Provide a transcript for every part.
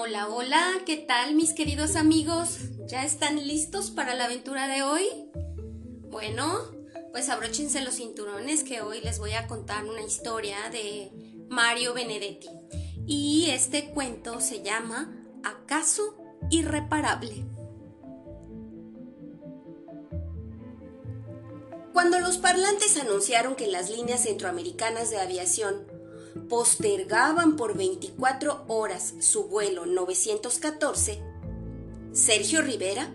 Hola, hola, ¿qué tal mis queridos amigos? ¿Ya están listos para la aventura de hoy? Bueno, pues abróchense los cinturones que hoy les voy a contar una historia de Mario Benedetti. Y este cuento se llama ¿Acaso irreparable? Cuando los parlantes anunciaron que las líneas centroamericanas de aviación postergaban por 24 horas su vuelo 914, Sergio Rivera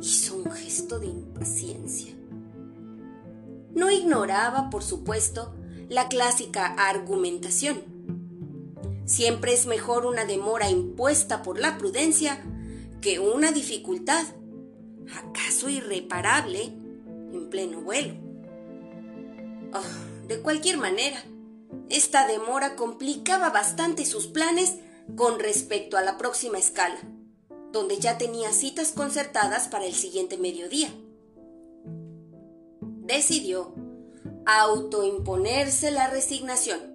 hizo un gesto de impaciencia. No ignoraba, por supuesto, la clásica argumentación. Siempre es mejor una demora impuesta por la prudencia que una dificultad, acaso irreparable, en pleno vuelo. Oh, de cualquier manera, esta demora complicaba bastante sus planes con respecto a la próxima escala, donde ya tenía citas concertadas para el siguiente mediodía. Decidió autoimponerse la resignación.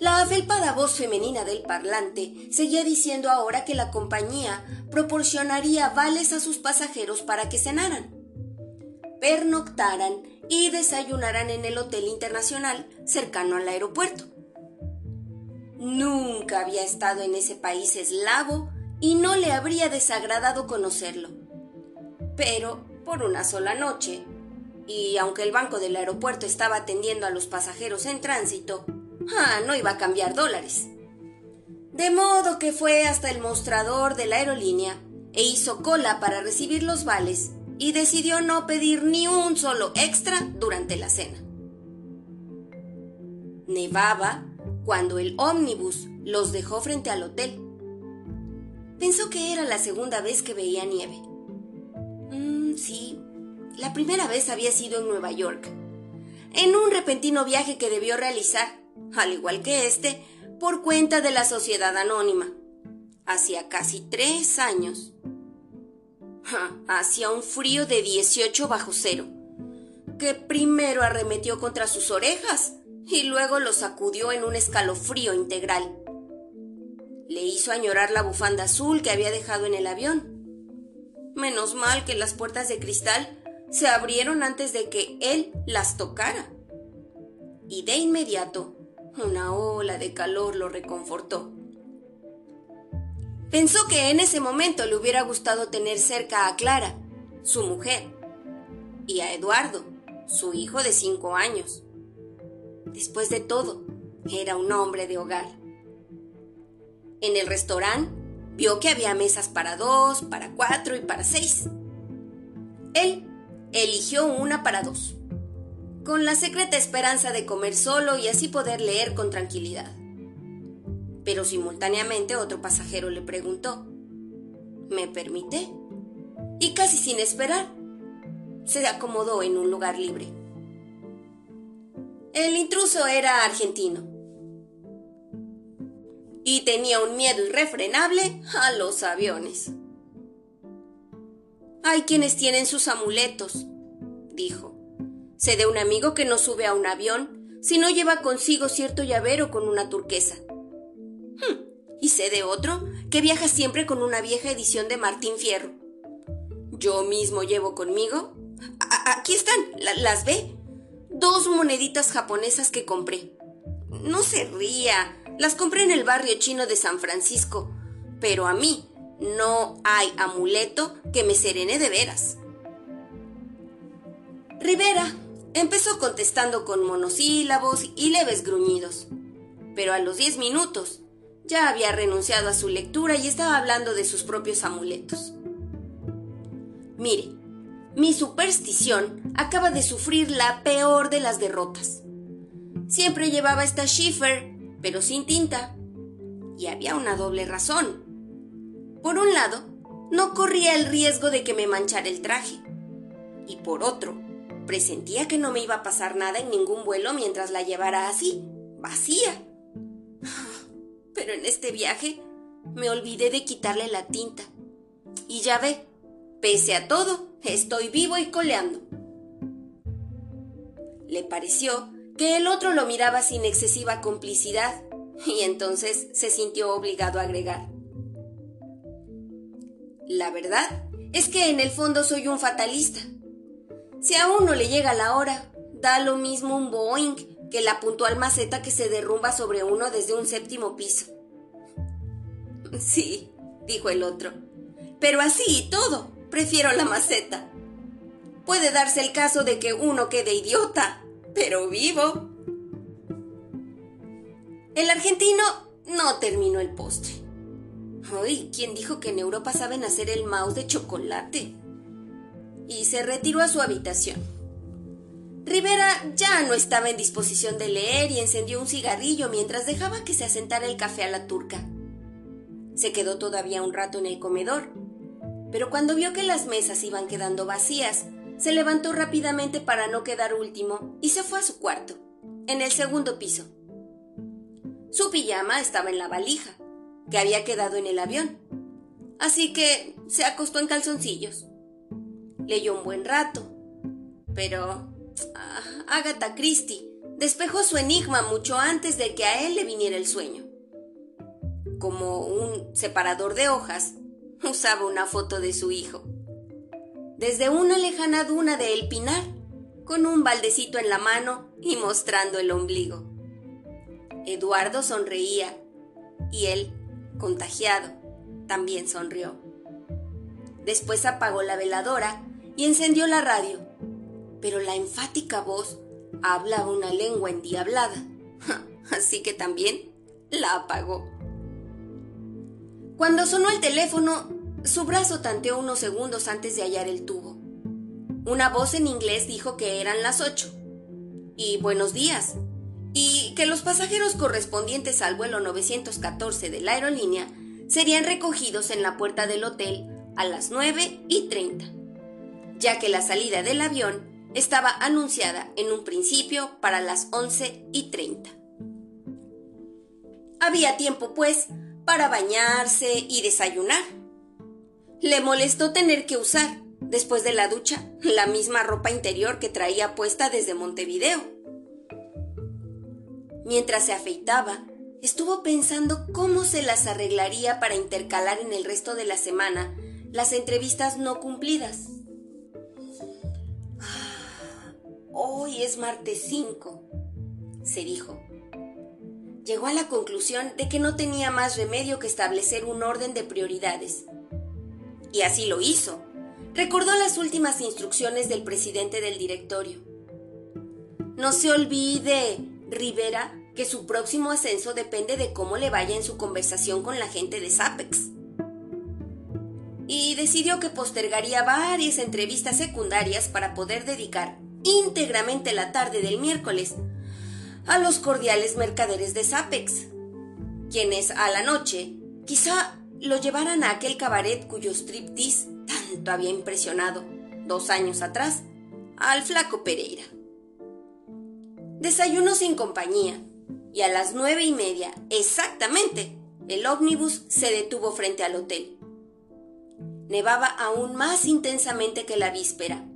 La afelpada voz femenina del parlante seguía diciendo ahora que la compañía proporcionaría vales a sus pasajeros para que cenaran, pernoctaran y desayunarán en el Hotel Internacional cercano al aeropuerto. Nunca había estado en ese país eslavo y no le habría desagradado conocerlo. Pero por una sola noche, y aunque el banco del aeropuerto estaba atendiendo a los pasajeros en tránsito, ah, no iba a cambiar dólares. De modo que fue hasta el mostrador de la aerolínea e hizo cola para recibir los vales y decidió no pedir ni un solo extra durante la cena. Nevaba cuando el ómnibus los dejó frente al hotel. Pensó que era la segunda vez que veía nieve. Mm, sí, la primera vez había sido en Nueva York, en un repentino viaje que debió realizar, al igual que este, por cuenta de la sociedad anónima. Hacía casi tres años hacía un frío de 18 bajo cero, que primero arremetió contra sus orejas y luego lo sacudió en un escalofrío integral. Le hizo añorar la bufanda azul que había dejado en el avión. Menos mal que las puertas de cristal se abrieron antes de que él las tocara. Y de inmediato, una ola de calor lo reconfortó. Pensó que en ese momento le hubiera gustado tener cerca a Clara, su mujer, y a Eduardo, su hijo de cinco años. Después de todo, era un hombre de hogar. En el restaurante vio que había mesas para dos, para cuatro y para seis. Él eligió una para dos, con la secreta esperanza de comer solo y así poder leer con tranquilidad pero simultáneamente otro pasajero le preguntó, ¿Me permite? Y casi sin esperar, se acomodó en un lugar libre. El intruso era argentino y tenía un miedo irrefrenable a los aviones. Hay quienes tienen sus amuletos, dijo. Sé de un amigo que no sube a un avión si no lleva consigo cierto llavero con una turquesa. Y sé de otro que viaja siempre con una vieja edición de Martín Fierro. Yo mismo llevo conmigo. aquí están, ¿las ve? Dos moneditas japonesas que compré. No se ría, las compré en el barrio chino de San Francisco, pero a mí no hay amuleto que me serene de veras. Rivera empezó contestando con monosílabos y leves gruñidos, pero a los diez minutos ya había renunciado a su lectura y estaba hablando de sus propios amuletos. Mire, mi superstición acaba de sufrir la peor de las derrotas. Siempre llevaba esta Schiffer, pero sin tinta. Y había una doble razón. Por un lado, no corría el riesgo de que me manchara el traje. Y por otro, presentía que no me iba a pasar nada en ningún vuelo mientras la llevara así, vacía. Pero en este viaje me olvidé de quitarle la tinta. Y ya ve, pese a todo, estoy vivo y coleando. Le pareció que el otro lo miraba sin excesiva complicidad Y entonces se sintió obligado a agregar. La verdad es que en el fondo soy un fatalista. Si a uno le llega la hora, da lo mismo un Boeing que la puntual maceta que se derrumba sobre uno desde un séptimo piso. Sí, dijo el otro. Pero así y todo, prefiero la maceta. Puede darse el caso de que uno quede idiota, pero vivo. El argentino no terminó el postre. Ay, ¿quién dijo que en Europa saben hacer el mouse de chocolate? Y se retiró a su habitación. Rivera ya no estaba en disposición de leer y encendió un cigarrillo mientras dejaba que se asentara el café a la turca. Se quedó todavía un rato en el comedor, pero cuando vio que las mesas iban quedando vacías, se levantó rápidamente para no quedar último y se fue a su cuarto, en el segundo piso. Su pijama estaba en la valija, que había quedado en el avión. Así que se acostó en calzoncillos. Leyó un buen rato. Pero ah, Agatha Christie despejó su enigma mucho antes de que a él le viniera el sueño. Como un separador de hojas, usaba una foto de su hijo. Desde una lejana duna de El Pinar, con un baldecito en la mano y mostrando el ombligo. Eduardo sonreía y él contagiado, también sonrió. Después apagó la veladora y encendió la radio, pero la enfática voz hablaba una lengua endiablada, así que también la apagó. Cuando sonó el teléfono, su brazo tanteó unos segundos antes de hallar el tubo. Una voz en inglés dijo que eran las ocho. Y buenos días, y que los pasajeros correspondientes al vuelo 914 de la aerolínea serían recogidos en la puerta del hotel a las 9 y 30, ya que la salida del avión estaba anunciada en un principio para las 11 y 30. Había tiempo, pues, para bañarse y desayunar. Le molestó tener que usar, después de la ducha, la misma ropa interior que traía puesta desde Montevideo Mientras se afeitaba, estuvo pensando cómo se las arreglaría para intercalar en el resto de la semana las entrevistas no cumplidas. Ah, hoy es martes 5, se dijo. Llegó a la conclusión de que no tenía más remedio que establecer un orden de prioridades. Y así lo hizo. Recordó las últimas instrucciones del presidente del directorio. No se olvide, Rivera que su próximo ascenso depende de cómo le vaya en su conversación con la gente de Sapex. Y decidió que postergaría varias entrevistas secundarias para poder dedicar íntegramente la tarde del miércoles a los cordiales mercaderes de Sapex, quienes a la noche quizá lo llevaran a aquel cabaret cuyo striptease tanto había impresionado dos años atrás al flaco Pereira. Desayuno sin compañía, y a las nueve y media, exactamente, el ómnibus se detuvo frente al hotel. Nevaba aún más intensamente que la víspera,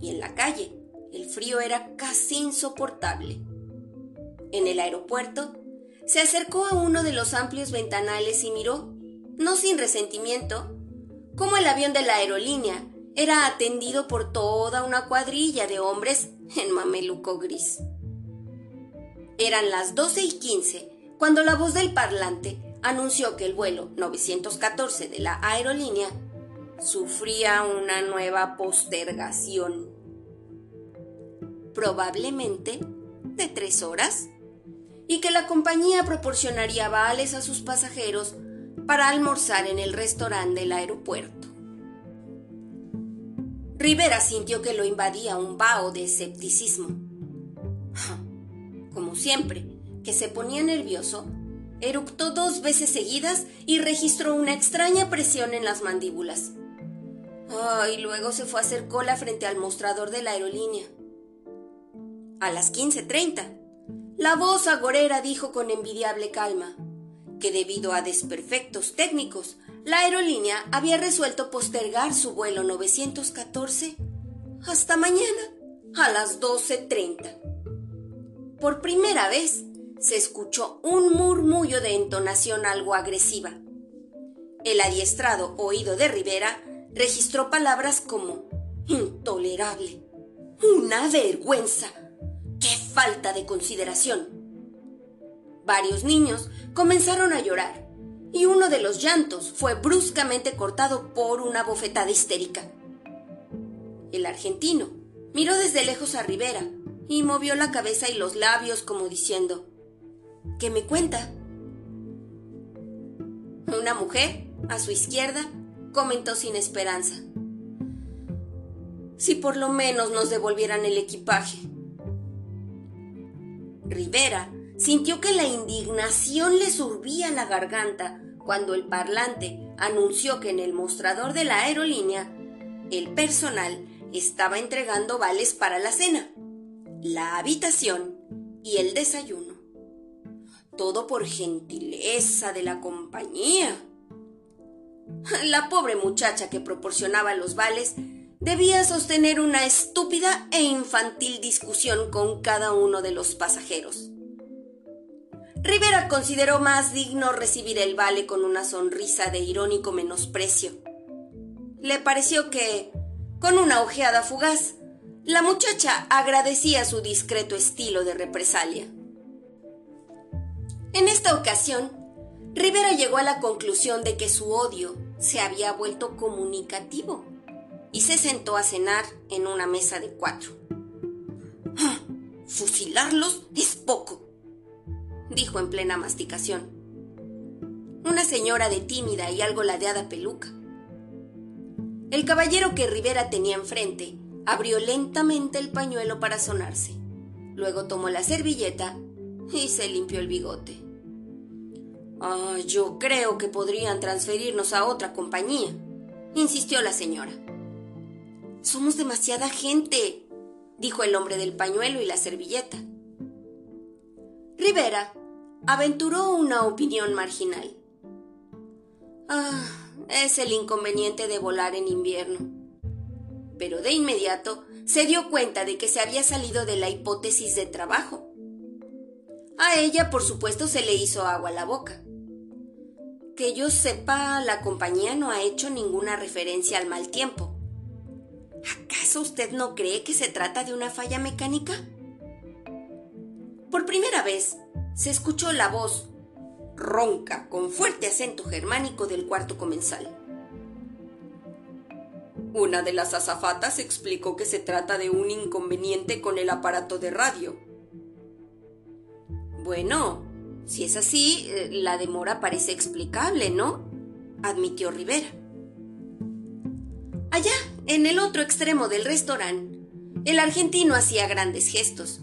y en la calle el frío era casi insoportable. En el aeropuerto, se acercó a uno de los amplios ventanales y miró, no sin resentimiento, cómo el avión de la aerolínea era atendido por toda una cuadrilla de hombres en mameluco gris. Eran las 12 y 15 cuando la voz del parlante anunció que el vuelo 914 de la aerolínea sufría una nueva postergación. Probablemente de tres horas, y que la compañía proporcionaría vales a sus pasajeros para almorzar en el restaurante del aeropuerto. Rivera sintió que lo invadía un vaho de escepticismo como siempre, que se ponía nervioso, eructó dos veces seguidas y registró una extraña presión en las mandíbulas. Y luego se fue a hacer cola frente al mostrador de la aerolínea. A las 15.30, la voz agorera dijo con envidiable calma que debido a desperfectos técnicos, la aerolínea había resuelto postergar su vuelo 914 hasta mañana a las 12.30. Por primera vez, se escuchó un murmullo de entonación algo agresiva. El adiestrado oído de Rivera registró palabras como intolerable, una vergüenza, falta de consideración. Varios niños comenzaron a llorar y uno de los llantos fue bruscamente cortado por una bofetada histérica. El argentino miró desde lejos a Rivera y movió la cabeza y los labios como diciendo, ¿qué me cuenta? Una mujer, a su izquierda, comentó sin esperanza. Si por lo menos nos devolvieran el equipaje. Rivera sintió que la indignación le survía la garganta cuando el parlante anunció que en el mostrador de la aerolínea el personal estaba entregando vales para la cena, la habitación y el desayuno. Todo por gentileza de la compañía. La pobre muchacha que proporcionaba los vales debía sostener una estúpida e infantil discusión con cada uno de los pasajeros. Rivera consideró más digno recibir el vale con una sonrisa de irónico menosprecio. Le pareció que, con una ojeada fugaz, la muchacha agradecía su discreto estilo de represalia. En esta ocasión, Rivera llegó a la conclusión de que su odio se había vuelto comunicativo y se sentó a cenar en una mesa de cuatro. ¡Ah! Fusilarlos es poco, dijo en plena masticación. Una señora de tímida y algo ladeada peluca. El caballero que Rivera tenía enfrente abrió lentamente el pañuelo para sonarse. Luego tomó la servilleta y se limpió el bigote. Ah, yo creo que podrían transferirnos a otra compañía, insistió la señora. Somos demasiada gente, dijo el hombre del pañuelo y la servilleta. Rivera aventuró una opinión marginal. Ah, es el inconveniente de volar en invierno. Pero de inmediato se dio cuenta de que se había salido de la hipótesis de trabajo. A ella, por supuesto, se le hizo agua a la boca. Que yo sepa, la compañía no ha hecho ninguna referencia al mal tiempo. ¿Acaso usted no cree que se trata de una falla mecánica? Por primera vez, se escuchó la voz ronca, con fuerte acento germánico del cuarto comensal. Una de las azafatas explicó que se trata de un inconveniente con el aparato de radio. Bueno, si es así, eh, la demora parece explicable, ¿no? admitió Rivera. Allá, en el otro extremo del restaurante, el argentino hacía grandes gestos,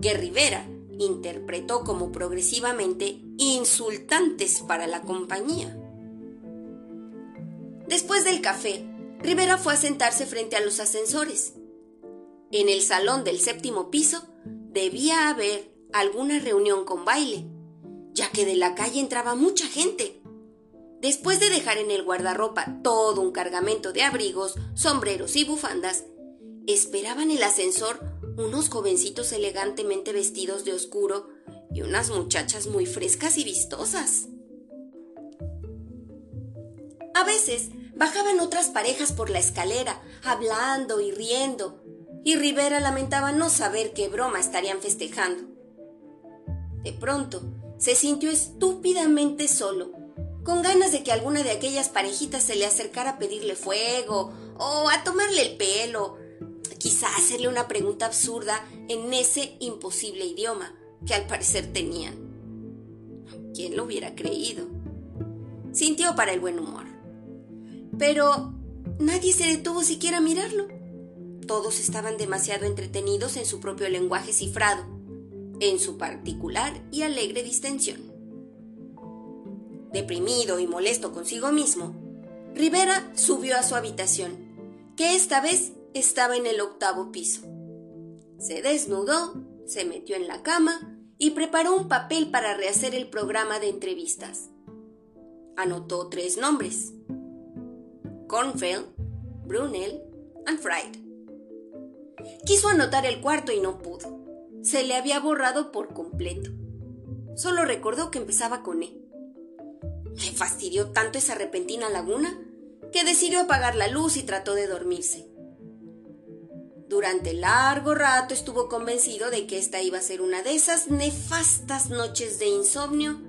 que Rivera interpretó como progresivamente insultantes para la compañía. Después del café, Rivera fue a sentarse frente a los ascensores. En el salón del séptimo piso debía haber alguna reunión con baile, ya que de la calle entraba mucha gente. Después de dejar en el guardarropa todo un cargamento de abrigos, sombreros y bufandas, esperaban el ascensor unos jovencitos elegantemente vestidos de oscuro y unas muchachas muy frescas y vistosas. A veces bajaban otras parejas por la escalera, hablando y riendo, y Rivera lamentaba no saber qué broma estarían festejando. De pronto, se sintió estúpidamente solo, con ganas de que alguna de aquellas parejitas se le acercara a pedirle fuego o a tomarle el pelo quizá hacerle una pregunta absurda en ese imposible idioma que al parecer tenían. ¿Quién lo hubiera creído? Sintió para el buen humor. Pero nadie se detuvo siquiera a mirarlo. Todos estaban demasiado entretenidos en su propio lenguaje cifrado, en su particular y alegre distensión. Deprimido y molesto consigo mismo, Rivera subió a su habitación, que esta vez estaba en el octavo piso. Se desnudó, se metió en la cama y preparó un papel para rehacer el programa de entrevistas. Anotó tres nombres. Kornfeld, Brunel y Fried. Quiso anotar el cuarto y no pudo. Se le había borrado por completo. solo recordó que empezaba con E. Le fastidió tanto esa repentina laguna que decidió apagar la luz y trató de dormirse. Durante largo rato estuvo convencido de que esta iba a ser una de esas nefastas noches de insomnio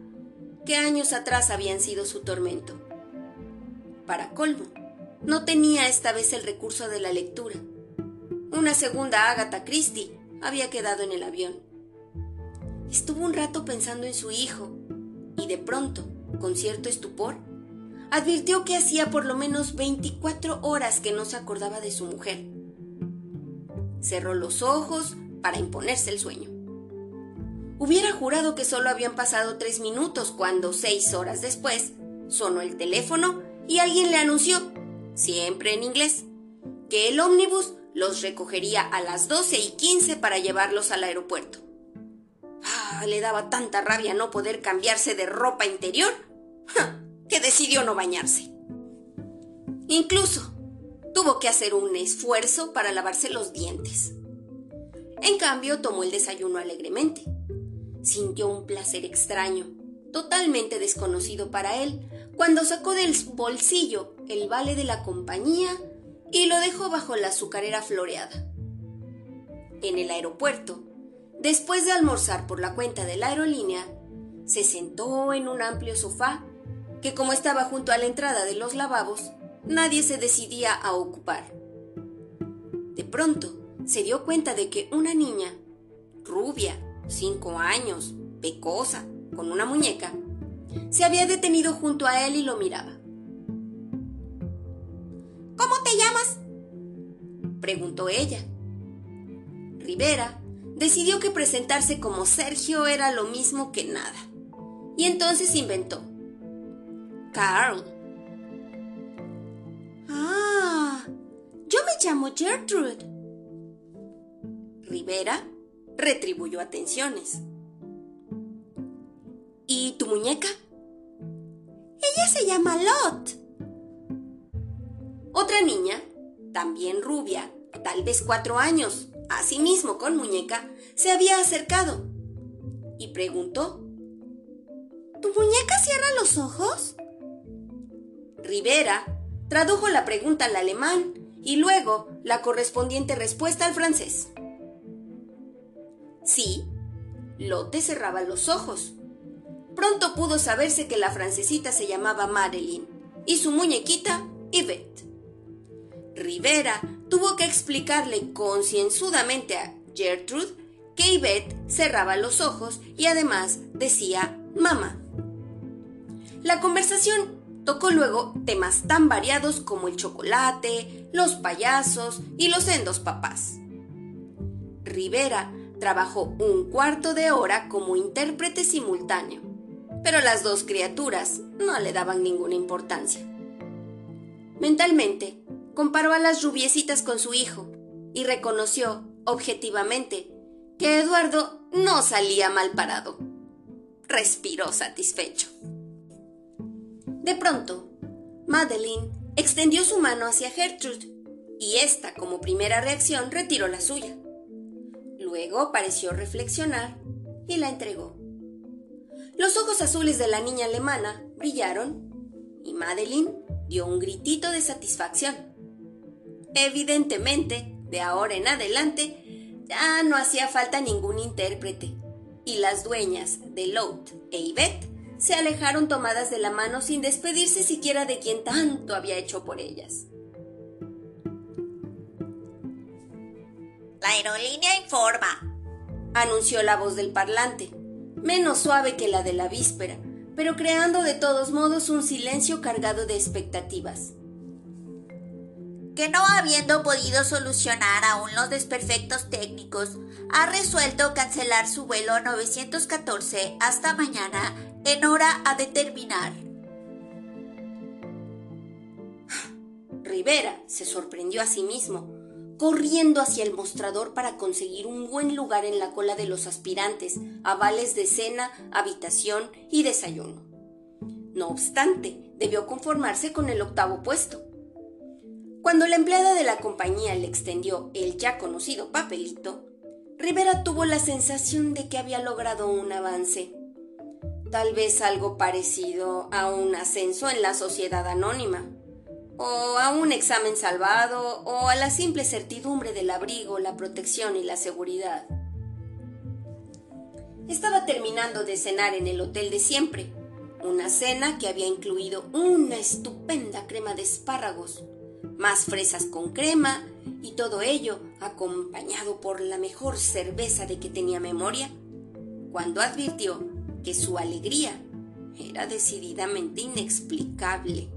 que años atrás habían sido su tormento. Para colmo, no tenía esta vez el recurso de la lectura. Una segunda Agatha Christie había quedado en el avión. Estuvo un rato pensando en su hijo y de pronto, con cierto estupor, advirtió que hacía por lo menos 24 horas que no se acordaba de su mujer. Cerró los ojos para imponerse el sueño. Hubiera jurado que solo habían pasado tres minutos cuando, seis horas después, sonó el teléfono y alguien le anunció, siempre en inglés, que el ómnibus los recogería a las 12 y 15 para llevarlos al aeropuerto. Le daba tanta rabia no poder cambiarse de ropa interior que decidió no bañarse. Incluso tuvo que hacer un esfuerzo para lavarse los dientes. En cambio, tomó el desayuno alegremente. Sintió un placer extraño, totalmente desconocido para él, cuando sacó del bolsillo el vale de la compañía y lo dejó bajo la azucarera floreada. En el aeropuerto, después de almorzar por la cuenta de la aerolínea, se sentó en un amplio sofá que como estaba junto a la entrada de los lavabos, nadie se decidía a ocupar. De pronto, se dio cuenta de que una niña, rubia, cinco años, pecosa, con una muñeca, se había detenido junto a él y lo miraba. ¿Cómo te llamas? preguntó ella. Rivera decidió que presentarse como Sergio era lo mismo que nada, y entonces inventó. Carl. Ah, yo me llamo Gertrude. Rivera retribuyó atenciones. ¿Y tu muñeca? Ella se llama Lot. Otra niña, también rubia, tal vez cuatro años, asimismo con muñeca, se había acercado y preguntó, ¿Tu muñeca cierra los ojos? Rivera tradujo la pregunta al alemán y luego la correspondiente respuesta al francés. Sí, Lotte cerraba los ojos. Pronto pudo saberse que la francesita se llamaba Madeline y su muñequita Yvette. Rivera tuvo que explicarle concienzudamente a Gertrude que Yvette cerraba los ojos y además decía mamá. La conversación Tocó luego temas tan variados como el chocolate, los payasos y los sendos papás. Rivera trabajó un cuarto de hora como intérprete simultáneo, pero las dos criaturas no le daban ninguna importancia. Mentalmente, comparó a las rubiecitas con su hijo y reconoció, objetivamente, que Eduardo no salía mal parado. Respiró satisfecho. De pronto, Madeline extendió su mano hacia Gertrude y ésta, como primera reacción, retiró la suya. Luego pareció reflexionar y la entregó. Los ojos azules de la niña alemana brillaron y Madeline dio un gritito de satisfacción. Evidentemente, de ahora en adelante, ya no hacía falta ningún intérprete, y las dueñas de Lot e Yvette se alejaron tomadas de la mano sin despedirse siquiera de quien tanto había hecho por ellas. La aerolínea informa, anunció la voz del parlante, menos suave que la de la víspera, pero creando de todos modos un silencio cargado de expectativas. Que no habiendo podido solucionar aún los desperfectos técnicos, ha resuelto cancelar su vuelo 914 hasta mañana en hora a determinar. Rivera se sorprendió a sí mismo, corriendo hacia el mostrador para conseguir un buen lugar en la cola de los aspirantes a vales de cena, habitación y desayuno. No obstante, debió conformarse con el octavo puesto. Cuando la empleada de la compañía le extendió el ya conocido papelito, Rivera tuvo la sensación de que había logrado un avance Tal vez algo parecido a un ascenso en la sociedad anónima, o a un examen salvado, o a la simple certidumbre del abrigo, la protección y la seguridad. Estaba terminando de cenar en el hotel de siempre, una cena que había incluido una estupenda crema de espárragos, más fresas con crema y todo ello acompañado por la mejor cerveza de que tenía memoria, cuando advirtió que su alegría era decididamente inexplicable.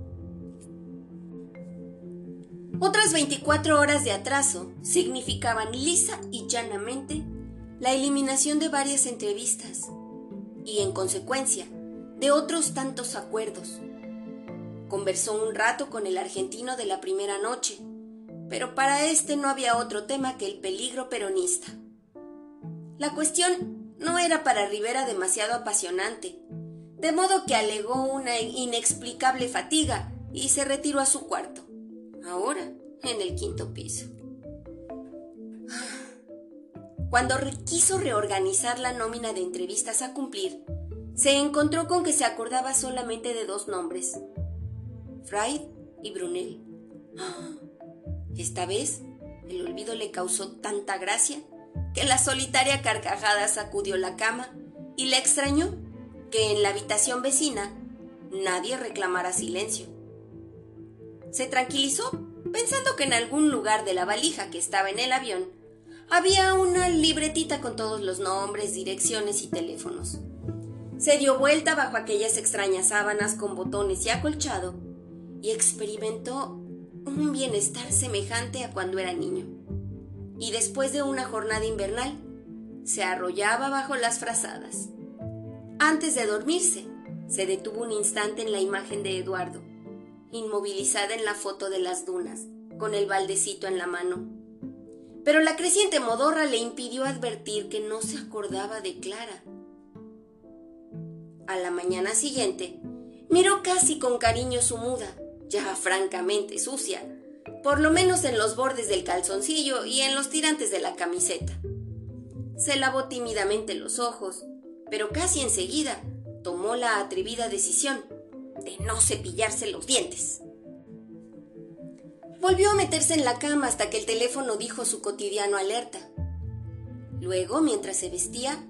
Otras 24 horas de atraso significaban lisa y llanamente la eliminación de varias entrevistas y, en consecuencia, de otros tantos acuerdos. Conversó un rato con el argentino de la primera noche, pero para este no había otro tema que el peligro peronista. La cuestión no era para Rivera demasiado apasionante, de modo que alegó una inexplicable fatiga y se retiró a su cuarto, ahora en el quinto piso. Cuando quiso reorganizar la nómina de entrevistas a cumplir, se encontró con que se acordaba solamente de dos nombres, Y Brunel. Esta vez, el olvido le causó tanta gracia que la solitaria carcajada sacudió la cama y le extrañó que en la habitación vecina nadie reclamara silencio. Se tranquilizó pensando que en algún lugar de la valija que estaba en el avión había una libretita con todos los nombres, direcciones y teléfonos. Se dio vuelta bajo aquellas extrañas sábanas con botones y acolchado y experimentó un bienestar semejante a cuando era niño. Y después de una jornada invernal, se arrollaba bajo las frazadas. Antes de dormirse, se detuvo un instante en la imagen de Eduardo, inmovilizada en la foto de las dunas, con el baldecito en la mano. Pero la creciente modorra le impidió advertir que no se acordaba de Clara a la mañana siguiente, miró casi con cariño su muda, ya francamente sucia, por lo menos en los bordes del calzoncillo y en los tirantes de la camiseta. Se lavó tímidamente los ojos, pero casi enseguida tomó la atrevida decisión de no cepillarse los dientes. Volvió a meterse en la cama hasta que el teléfono dijo su cotidiano alerta. Luego, mientras se vestía,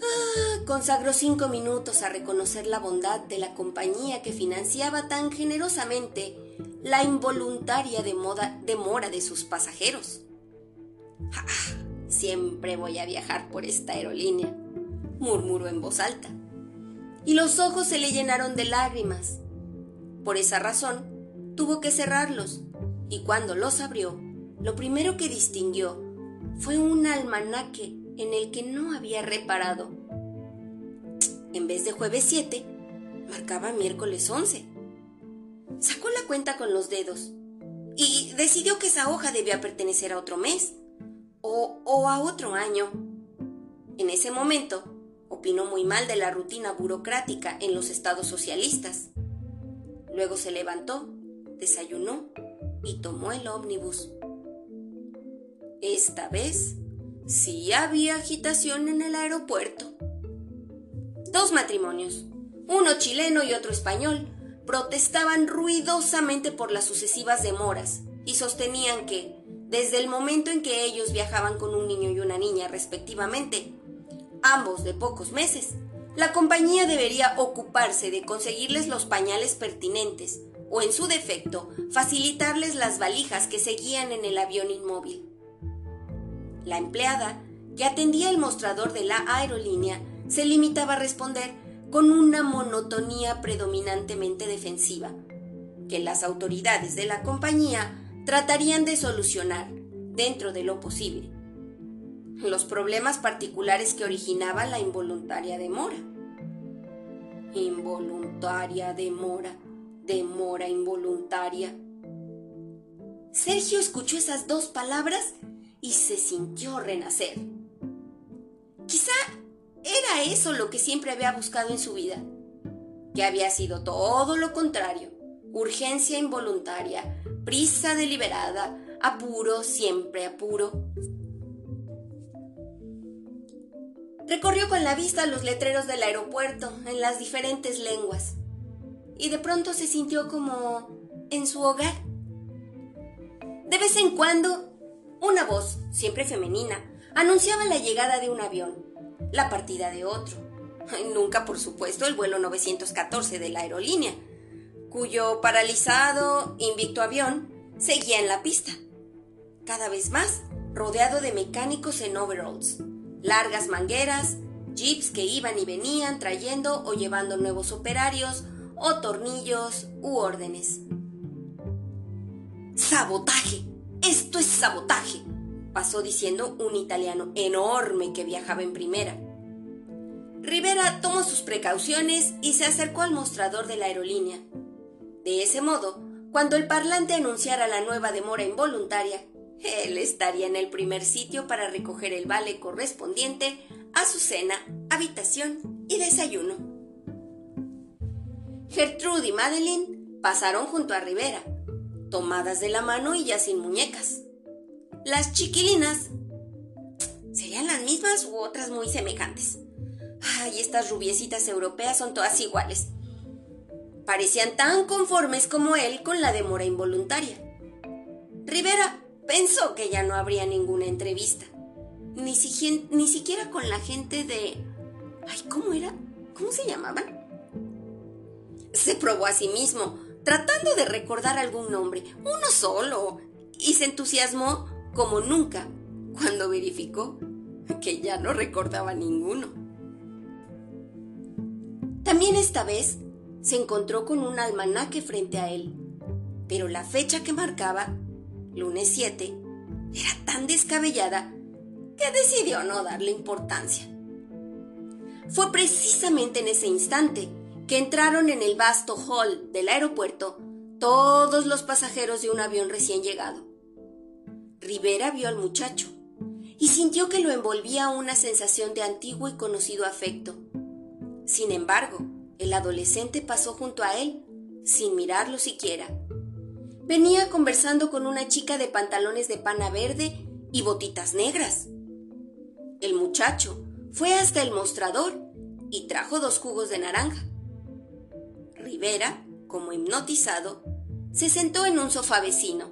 Ah, consagró cinco minutos a reconocer la bondad de la compañía que financiaba tan generosamente la involuntaria demora de sus pasajeros. Ah, siempre voy a viajar por esta aerolínea, murmuró en voz alta, y los ojos se le llenaron de lágrimas. Por esa razón, tuvo que cerrarlos, y cuando los abrió, lo primero que distinguió fue un almanaque en el que no había reparado. En vez de jueves 7, marcaba miércoles 11. Sacó la cuenta con los dedos y decidió que esa hoja debía pertenecer a otro mes o, o a otro año. En ese momento, opinó muy mal de la rutina burocrática en los estados socialistas. Luego se levantó, desayunó y tomó el ómnibus. Esta vez sí había agitación en el aeropuerto. Dos matrimonios, uno chileno y otro español, protestaban ruidosamente por las sucesivas demoras y sostenían que, desde el momento en que ellos viajaban con un niño y una niña respectivamente, ambos de pocos meses, la compañía debería ocuparse de conseguirles los pañales pertinentes o, en su defecto, facilitarles las valijas que seguían en el avión inmóvil. La empleada, que atendía el mostrador de la aerolínea, se limitaba a responder con una monotonía predominantemente defensiva, que las autoridades de la compañía tratarían de solucionar, dentro de lo posible, los problemas particulares que originaba la involuntaria demora. Involuntaria demora, demora involuntaria. Sergio escuchó esas dos palabras y se sintió renacer. Quizá era eso lo que siempre había buscado en su vida, que había sido todo lo contrario, urgencia involuntaria, prisa deliberada, apuro, siempre apuro. Recorrió con la vista los letreros del aeropuerto en las diferentes lenguas y de pronto se sintió como en su hogar. De vez en cuando, una voz, siempre femenina, anunciaba la llegada de un avión, la partida de otro. Nunca, por supuesto, el vuelo 914 de la aerolínea, cuyo paralizado, invicto avión seguía en la pista, cada vez más rodeado de mecánicos en overalls, largas mangueras, jeeps que iban y venían trayendo o llevando nuevos operarios o tornillos u órdenes. ¡Sabotaje! ¡Esto es sabotaje! pasó diciendo un italiano enorme que viajaba en primera. Rivera tomó sus precauciones y se acercó al mostrador de la aerolínea. De ese modo, cuando el parlante anunciara la nueva demora involuntaria, él estaría en el primer sitio para recoger el vale correspondiente a su cena, habitación y desayuno. Gertrude y Madeline pasaron junto a Rivera, tomadas de la mano y ya sin muñecas. Las chiquilinas serían las mismas u otras muy semejantes. Ay, estas rubiecitas europeas son todas iguales. Parecían tan conformes como él con la demora involuntaria. Rivera pensó que ya no habría ninguna entrevista. Ni, ni siquiera con la gente de... Ay, ¿cómo era? ¿Cómo se llamaban? Se probó a sí mismo, tratando de recordar algún nombre, uno solo, y se entusiasmó como nunca cuando verificó que ya no recordaba ninguno. También esta vez se encontró con un almanaque frente a él, pero la fecha que marcaba, lunes 7, era tan descabellada que decidió no darle importancia. Fue precisamente en ese instante que entraron en el vasto hall del aeropuerto todos los pasajeros de un avión recién llegado. Rivera vio al muchacho y sintió que lo envolvía una sensación de antiguo y conocido afecto. Sin embargo, el adolescente pasó junto a él, sin mirarlo siquiera. Venía conversando con una chica de pantalones de pana verde y botitas negras. El muchacho fue hasta el mostrador y trajo dos jugos de naranja. Rivera, como hipnotizado, se sentó en un sofá vecino.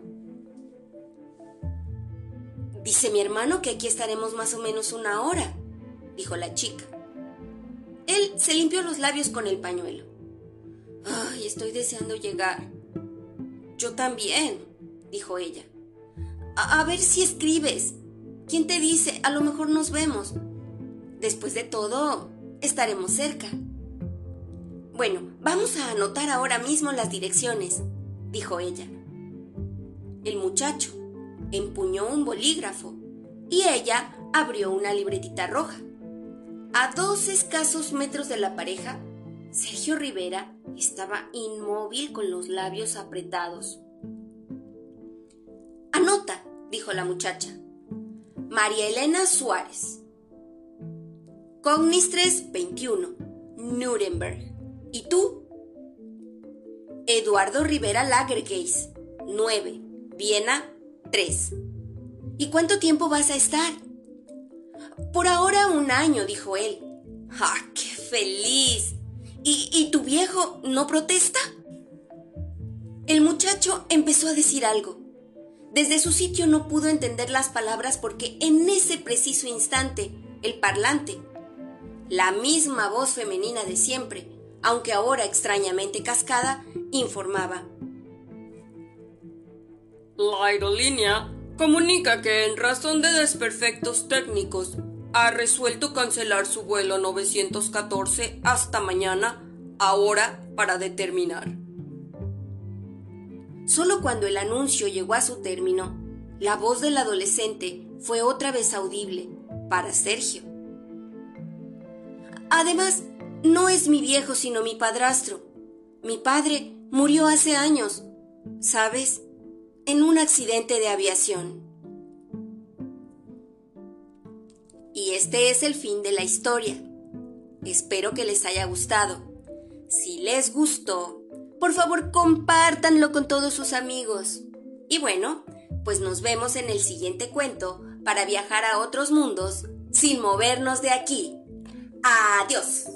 Dice mi hermano que aquí estaremos más o menos una hora, dijo la chica. Él se limpió los labios con el pañuelo. Ay, estoy deseando llegar. Yo también, dijo ella. A, a, ver si escribes. ¿Quién te dice? A lo mejor nos vemos. Después de todo, estaremos cerca. Bueno, vamos a anotar ahora mismo las direcciones, dijo ella. El muchacho empuñó un bolígrafo y ella abrió una libretita roja. A dos escasos metros de la pareja, Sergio Rivera estaba inmóvil con los labios apretados. Anota, dijo la muchacha. María Elena Suárez. Cognistres 21, Nuremberg. ¿Y tú? Eduardo Rivera Lagergeis, 9, Viena 3. ¿Y cuánto tiempo vas a estar? Por ahora un año, dijo él. ¡Ah, qué feliz! ¿Y, ¿Y tu viejo no protesta? El muchacho empezó a decir algo. Desde su sitio no pudo entender las palabras porque en ese preciso instante el parlante, la misma voz femenina de siempre, aunque ahora extrañamente cascada, informaba. La aerolínea comunica que en razón de desperfectos técnicos ha resuelto cancelar su vuelo 914 hasta mañana, ahora para determinar. Solo cuando el anuncio llegó a su término, la voz del adolescente fue otra vez audible para Sergio. Además, no es mi viejo, sino mi padrastro. Mi padre murió hace años, ¿sabes? En un accidente de aviación. Y este es el fin de la historia. Espero que les haya gustado. Si les gustó, por favor compártanlo con todos sus amigos. Y bueno, pues nos vemos en el siguiente cuento para viajar a otros mundos sin movernos de aquí. Adiós.